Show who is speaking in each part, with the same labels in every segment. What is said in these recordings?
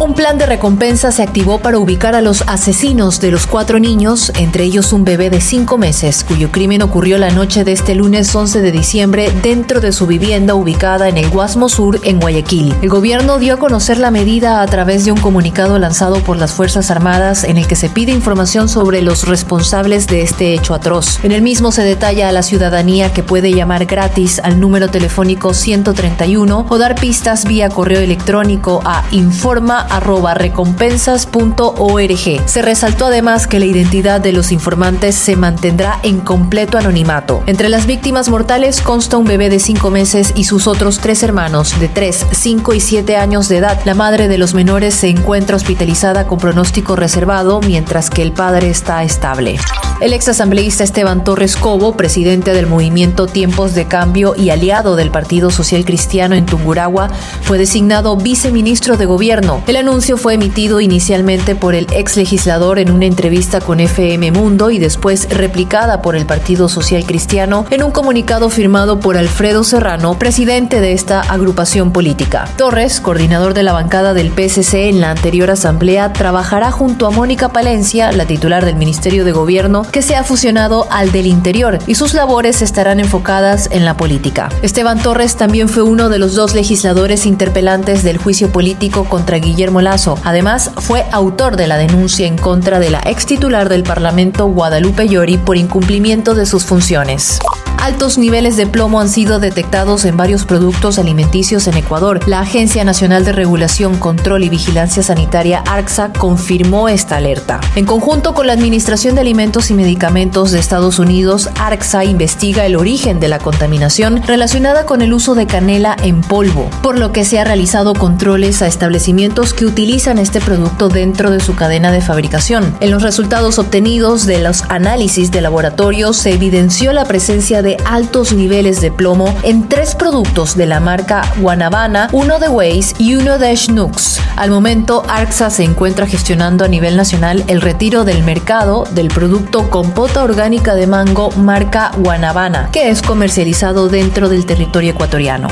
Speaker 1: Un plan de recompensa se activó para ubicar a los asesinos de los cuatro niños, entre ellos un bebé de cinco meses, cuyo crimen ocurrió la noche de este lunes 11 de diciembre dentro de su vivienda ubicada en el Guasmo Sur, en Guayaquil. El gobierno dio a conocer la medida a través de un comunicado lanzado por las Fuerzas Armadas en el que se pide información sobre los responsables de este hecho atroz. En el mismo se detalla a la ciudadanía que puede llamar gratis al número telefónico 131 o dar pistas vía correo electrónico a informa recompensas.org. Se resaltó además que la identidad de los informantes se mantendrá en completo anonimato. Entre las víctimas mortales consta un bebé de 5 meses y sus otros tres hermanos de 3, 5 y 7 años de edad. La madre de los menores se encuentra hospitalizada con pronóstico reservado, mientras que el padre está estable. El ex asambleísta Esteban Torres Cobo, presidente del movimiento Tiempos de Cambio y aliado del Partido Social Cristiano en Tunguragua, fue designado viceministro de Gobierno. El anuncio fue emitido inicialmente por el ex legislador en una entrevista con FM Mundo y después replicada por el Partido Social Cristiano en un comunicado firmado por Alfredo Serrano, presidente de esta agrupación política. Torres, coordinador de la bancada del PSC en la anterior asamblea, trabajará junto a Mónica Palencia, la titular del Ministerio de Gobierno, que se ha fusionado al del interior y sus labores estarán enfocadas en la política. Esteban Torres también fue uno de los dos legisladores interpelantes del juicio político contra Guillermo Lazo. Además, fue autor de la denuncia en contra de la ex titular del Parlamento Guadalupe Llori por incumplimiento de sus funciones. Altos niveles de plomo han sido detectados en varios productos alimenticios en Ecuador. La Agencia Nacional de Regulación, Control y Vigilancia Sanitaria, ARCSA, confirmó esta alerta. En conjunto con la Administración de Alimentos y Medicamentos de Estados Unidos, ARCSA investiga el origen de la contaminación relacionada con el uso de canela en polvo, por lo que se ha realizado controles a establecimientos que utilizan este producto dentro de su cadena de fabricación. En los resultados obtenidos de los análisis de laboratorio se evidenció la presencia de altos niveles de plomo en tres productos de la marca Guanabana, uno de Waze y uno de Schnooks. Al momento, ARCSA se encuentra gestionando a nivel nacional el retiro del mercado del producto compota orgánica de mango marca Guanabana, que es comercializado dentro del territorio ecuatoriano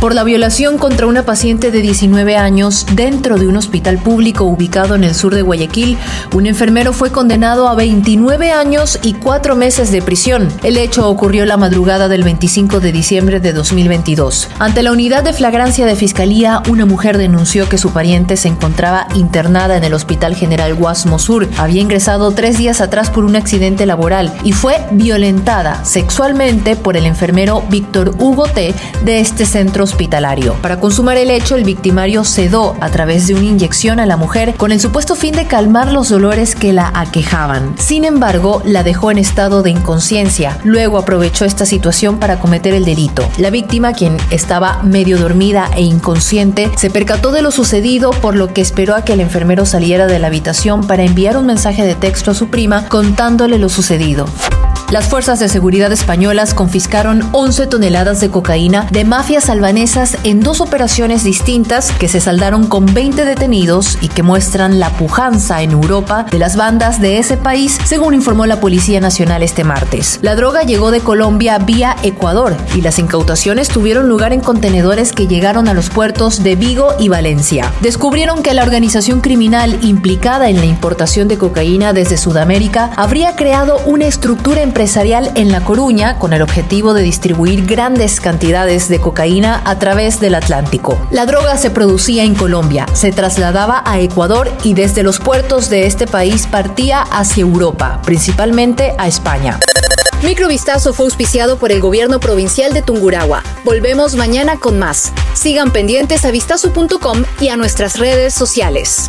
Speaker 1: por la violación contra una paciente de 19 años dentro de un hospital público ubicado en el sur de Guayaquil. Un enfermero fue condenado a 29 años y 4 meses de prisión. El hecho ocurrió la madrugada del 25 de diciembre de 2022. Ante la unidad de flagrancia de fiscalía, una mujer denunció que su pariente se encontraba internada en el Hospital General Guasmo Sur. Había ingresado tres días atrás por un accidente laboral y fue violentada sexualmente por el enfermero Víctor Hugo T. de este centro hospitalario. Para consumar el hecho, el victimario sedó a través de una inyección a la mujer con el supuesto fin de calmar los dolores que la aquejaban. Sin embargo, la dejó en estado de inconsciencia. Luego aprovechó esta situación para cometer el delito. La víctima, quien estaba medio dormida e inconsciente, se percató de lo sucedido por lo que esperó a que el enfermero saliera de la habitación para enviar un mensaje de texto a su prima contándole lo sucedido. Las fuerzas de seguridad españolas confiscaron 11 toneladas de cocaína de mafias albanesas en dos operaciones distintas que se saldaron con 20 detenidos y que muestran la pujanza en Europa de las bandas de ese país, según informó la Policía Nacional este martes. La droga llegó de Colombia vía Ecuador y las incautaciones tuvieron lugar en contenedores que llegaron a los puertos de Vigo y Valencia. Descubrieron que la organización criminal implicada en la importación de cocaína desde Sudamérica habría creado una estructura empresarial empresarial en La Coruña con el objetivo de distribuir grandes cantidades de cocaína a través del Atlántico. La droga se producía en Colombia, se trasladaba a Ecuador y desde los puertos de este país partía hacia Europa, principalmente a España. Microvistazo fue auspiciado por el gobierno provincial de Tungurahua. Volvemos mañana con más. Sigan pendientes a vistazo.com y a nuestras redes sociales.